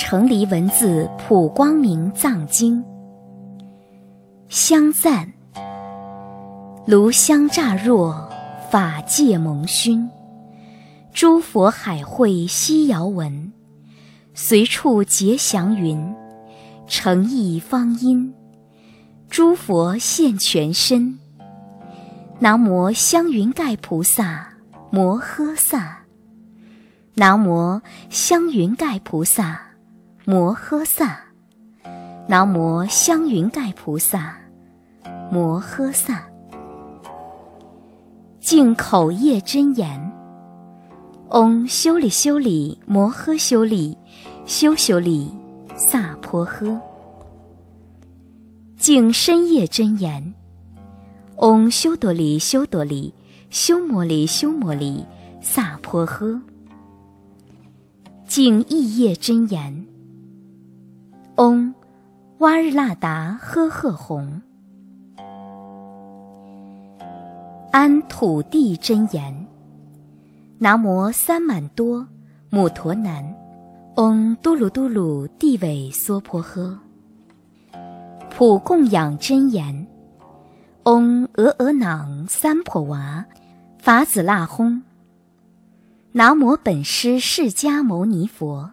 成离文字普光明藏经。香赞，炉香乍若，法界蒙熏。诸佛海会悉遥闻，随处结祥云，诚意方音。诸佛现全身。南无香云盖菩萨摩诃萨。南无香云盖菩萨摩诃萨，南无香云盖菩萨摩诃萨。净口业真言：嗡修利修利摩诃修利修修利萨婆诃。净身业真言：嗡修多利修多利修摩利修摩利萨婆诃。净意业真言：嗡，哇日那达呵呵吽。安土地真言：南无三满多母陀南，嗡嘟噜嘟噜地尾娑婆诃。普供养真言：嗡俄俄囊三婆娃，法子那轰。南无本师释迦牟尼佛，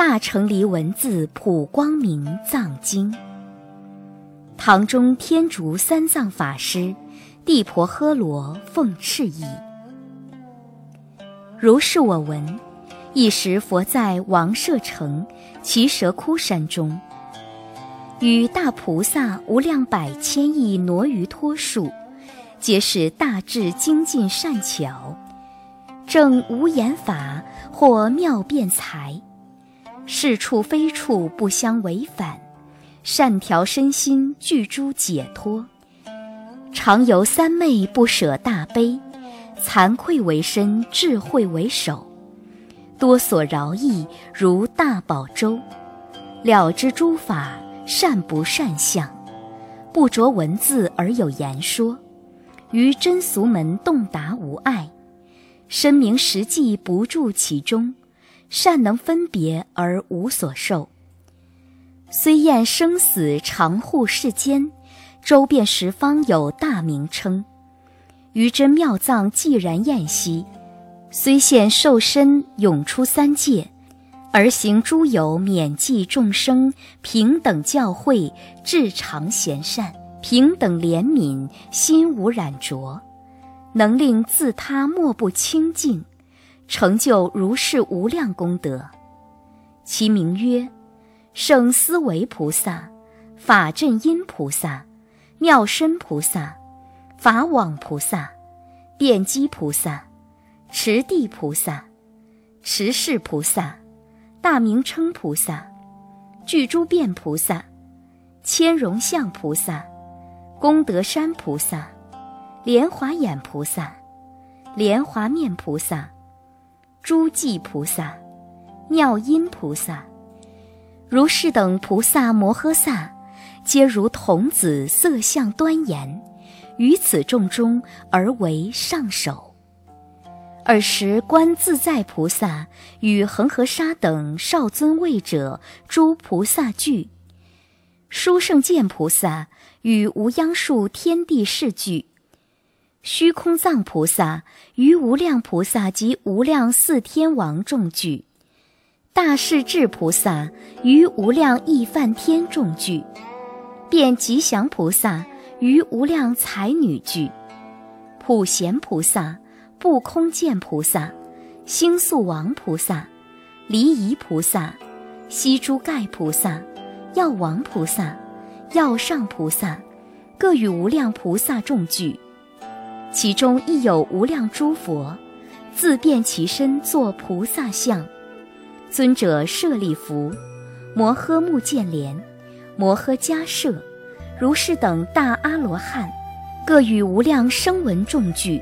大乘离文字普光明藏经。唐中天竺三藏法师地婆诃罗奉敕译。如是我闻：一时佛在王舍城奇舍窟山中，与大菩萨无量百千亿挪于托数，皆是大智精进善巧。正无言法，或妙辩才，是处非处不相违反，善调身心，具诸解脱。常由三昧不舍大悲，惭愧为身，智慧为首，多所饶益如大宝舟，了知诸法善不善相，不着文字而有言说，于真俗门洞达无碍。深明实际不住其中，善能分别而无所受。虽厌生死常护世间，周遍十方有大名称。于真妙藏既然厌息，虽现受身永出三界，而行诸有免济众生，平等教诲，至常贤善，平等怜悯，心无染浊。能令自他莫不清净，成就如是无量功德。其名曰：圣思维菩萨、法正音菩萨、妙身菩萨、法网菩萨、辩机菩萨、持地菩萨、持世菩萨、大名称菩萨、具诸变菩萨、千容相菩萨、功德山菩萨。莲华眼菩萨、莲华面菩萨、诸寂菩萨、妙音菩萨，如是等菩萨摩诃萨，皆如童子色相端严，于此众中而为上首。尔时观自在菩萨与恒河沙等少尊位者诸菩萨聚，殊胜见菩萨与无央数天地世聚。虚空藏菩萨于无量菩萨及无量四天王众聚，大势至菩萨于无量亿梵天众聚，遍吉祥菩萨于无量才女聚，普贤菩萨、不空见菩萨、星宿王菩萨、离仪菩萨、悉诸盖菩萨、药王菩萨、药上菩萨，各与无量菩萨众聚。其中亦有无量诸佛，自变其身作菩萨像，尊者舍利弗，摩诃目犍连、摩诃迦摄、如是等大阿罗汉，各与无量声闻众聚，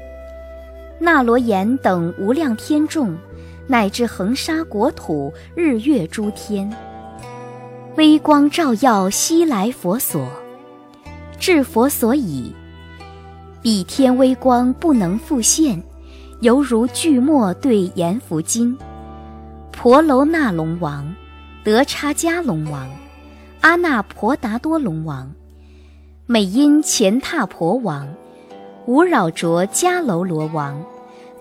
那罗延等无量天众，乃至恒沙国土日月诸天，微光照耀西来佛所，至佛所已，彼天微光不能复现，犹如巨墨对阎浮金。婆罗那龙王、德叉迦龙王、阿那婆达多龙王、美因乾闼婆王、无扰卓迦楼罗王，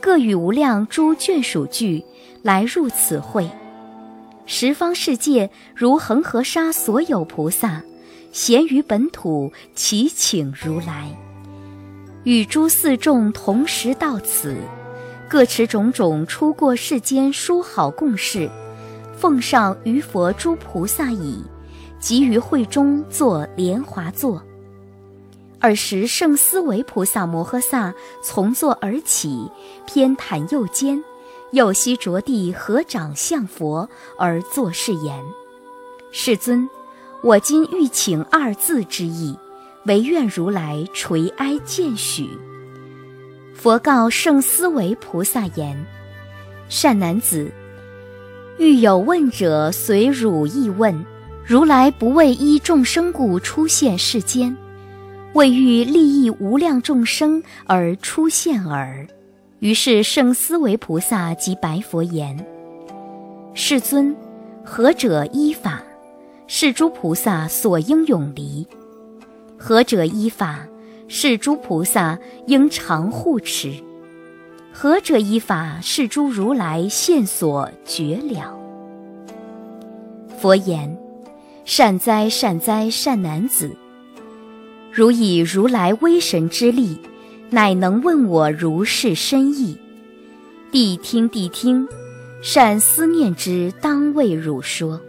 各与无量诸眷属俱来入此会。十方世界如恒河沙所有菩萨，咸于本土祈请如来，与诸四众同时到此。各持种种出过世间殊好供事，奉上于佛诸菩萨已，即于会中作莲华座。尔时圣思维菩萨摩诃萨从座而起，偏袒右肩，右膝着地，合掌向佛而作是言：“世尊，我今欲请二字之意，唯愿如来垂哀见许。”佛告圣思维菩萨言：“善男子，欲有问者，随汝意问。如来不为依众生故出现世间，为欲利益无量众生而出现耳。”于是圣思维菩萨即白佛言：“世尊，何者依法？是诸菩萨所应永离。何者依法？”是诸菩萨应常护持，何者依法？是诸如来现所绝了。佛言：善哉善哉善男子，如以如来威神之力，乃能问我如是深意。谛听谛听，善思念之，当为汝说。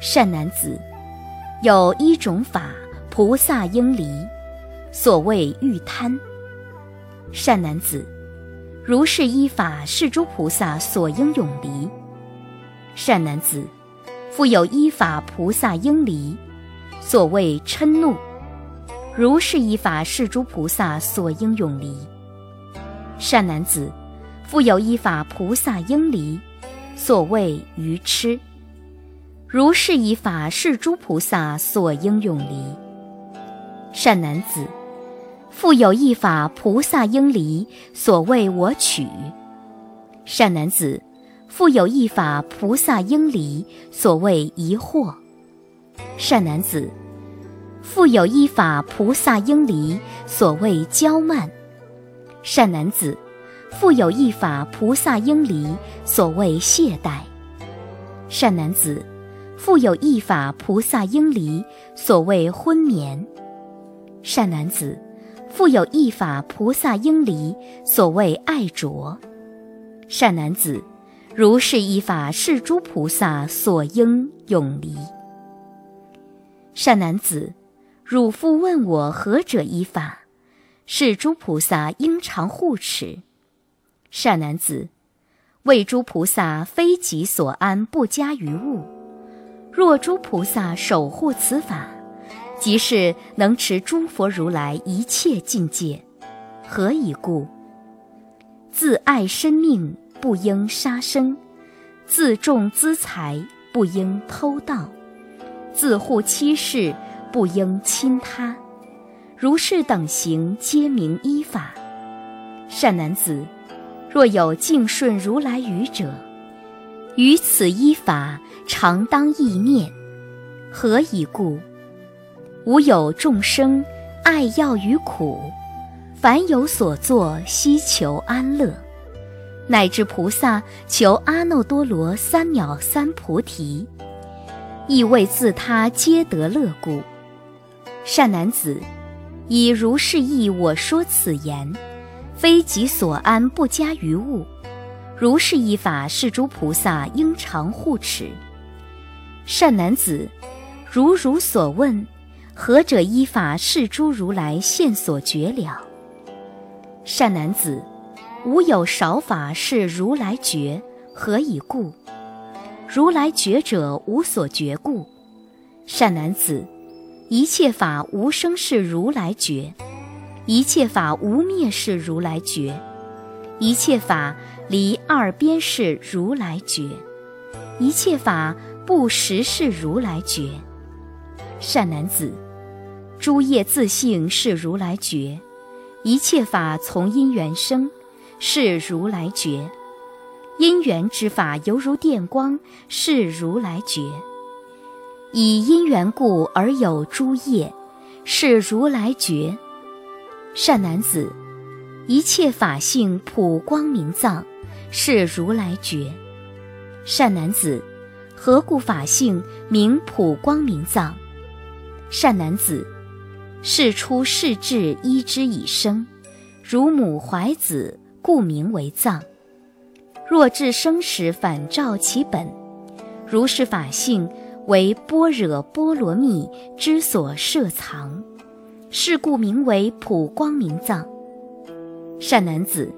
善男子，有一种法，菩萨应离。所谓欲贪，善男子，如是依法，是诸菩萨所应永离。善男子，复有依法菩萨应离，所谓嗔怒，如是依法，是诸菩萨所应永离。善男子，复有依法菩萨应离，所谓愚痴，如是依法，是诸菩萨所应永离。善男子。复有一法，菩萨应离，所谓我取。善男子，复有一法，菩萨应离，所谓疑惑。善男子，复有一法，菩萨应离，所谓骄慢。善男子，复有一法，菩萨应离，所谓懈怠。善男子，复有一法，菩萨应离，所谓昏眠。善男子。复有一法，菩萨应离，所谓爱着。善男子，如是一法，是诸菩萨所应永离。善男子，汝复问我何者依法？是诸菩萨应常护持。善男子，为诸菩萨非己所安，不加于物。若诸菩萨守护此法。即是能持诸佛如来一切境界，何以故？自爱生命，不应杀生；自重资财，不应偷盗；自护妻室，不应侵他。如是等行，皆名依法。善男子，若有敬顺如来语者，于此依法，常当意念。何以故？无有众生爱要于苦，凡有所作，希求安乐，乃至菩萨求阿耨多罗三藐三菩提，亦为自他皆得乐故。善男子，以如是意我说此言，非己所安，不加于物。如是一法，是诸菩萨应常护持。善男子，如如所问。何者依法是诸如来现所觉了？善男子，吾有少法是如来觉，何以故？如来觉者无所觉故。善男子，一切法无生是如来觉，一切法无灭是如来觉，一切法离二边是如来觉，一切法不实是如来觉。善男子，诸业自性是如来觉，一切法从因缘生，是如来觉。因缘之法犹如电光，是如来觉。以因缘故而有诸业，是如来觉。善男子，一切法性普光明藏，是如来觉。善男子，何故法性名普光明藏？善男子，世出世智依之以生，如母怀子，故名为藏。若至生时反照其本，如是法性为般若波罗蜜之所摄藏，是故名为普光明藏。善男子，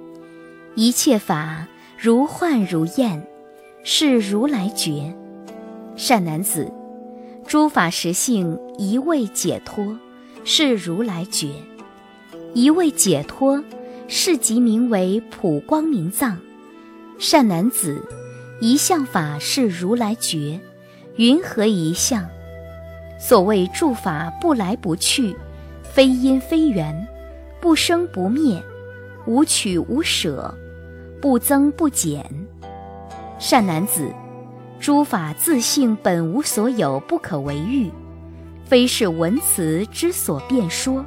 一切法如幻如焰，是如来觉。善男子。诸法实性一味解脱，是如来觉；一味解脱，是即名为普光明藏。善男子，一向法是如来觉。云何一向？所谓诸法不来不去，非因非缘，不生不灭，无取无舍，不增不减。善男子。诸法自性本无所有，不可为喻，非是文辞之所辩说。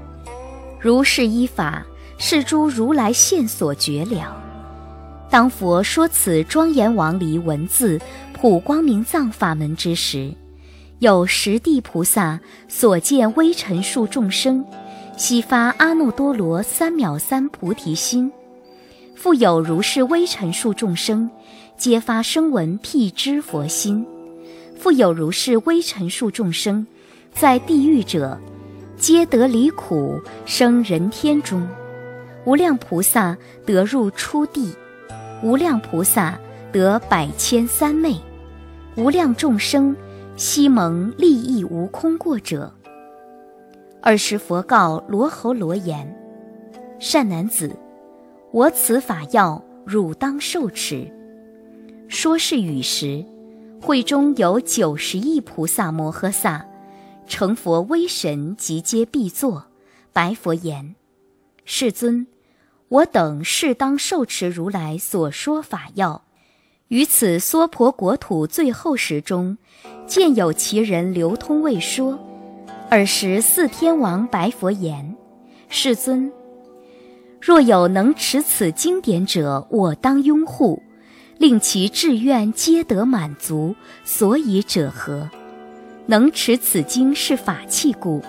如是依法，是诸如来现所觉了。当佛说此庄严王离文字普光明藏法门之时，有十地菩萨所见微尘数众生，悉发阿耨多罗三藐三菩提心。复有如是微尘数众生。皆发声闻辟支佛心，复有如是微尘数众生，在地狱者，皆得离苦，生人天中。无量菩萨得入初地，无量菩萨得百千三昧，无量众生悉蒙利益无空过者。尔时佛告罗侯罗言：“善男子，我此法要，汝当受持。”说是雨时，会中有九十亿菩萨摩诃萨，成佛威神，即皆必坐，白佛言：“世尊，我等适当受持如来所说法要。于此娑婆国土最后时中，见有其人流通未说。尔时四天王白佛言：世尊，若有能持此经典者，我当拥护。”令其志愿皆得满足，所以者何？能持此经是法器故。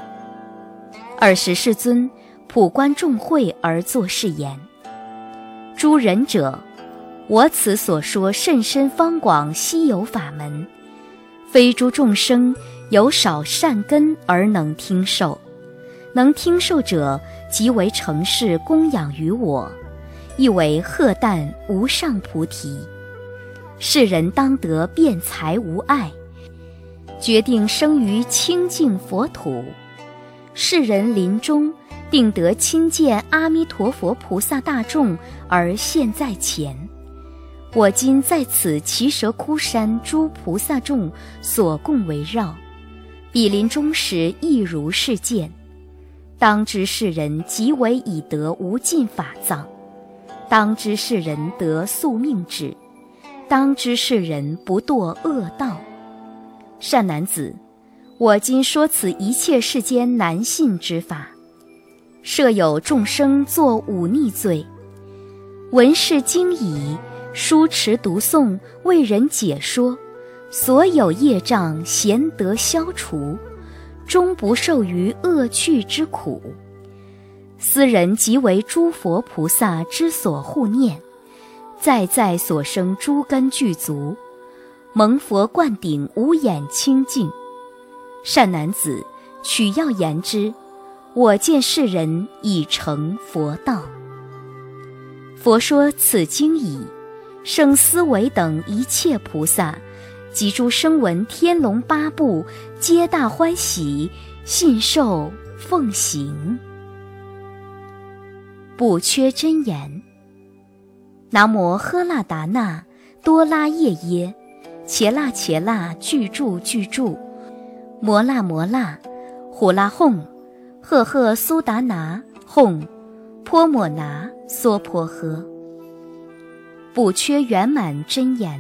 尔时世尊普观众会而作是言：诸仁者，我此所说甚深方广稀有法门，非诸众生有少善根而能听受。能听受者，即为成事供养于我，亦为贺诞无上菩提。世人当得辩才无碍，决定生于清净佛土。世人临终定得亲见阿弥陀佛菩萨大众而现，在前。我今在此奇蛇窟山，诸菩萨众所共围绕，彼临终时亦如是见。当知世人即为已得无尽法藏，当知世人得宿命止。当知世人不堕恶道，善男子，我今说此一切世间难信之法，设有众生作忤逆罪，闻是经已，书持读诵，为人解说，所有业障贤得消除，终不受于恶趣之苦。斯人即为诸佛菩萨之所护念。在在所生诸根具足，蒙佛灌顶，无眼清净。善男子，取要言之。我见世人已成佛道。佛说此经已，圣思维等一切菩萨，及诸声闻天龙八部皆大欢喜，信受奉行。不缺真言。南无喝腊达那多拉夜耶，伽腊伽腊具住具住，摩那摩那，呼啦哄，赫赫苏达那哄，泼摩那娑婆诃。补缺圆满真言。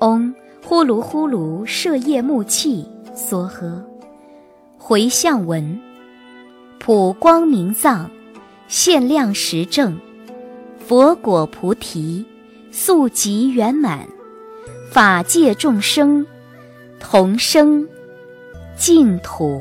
嗡呼噜呼噜舍夜木气梭诃。回向文，普光明藏。现量实证，佛果菩提，速集圆满，法界众生同生净土。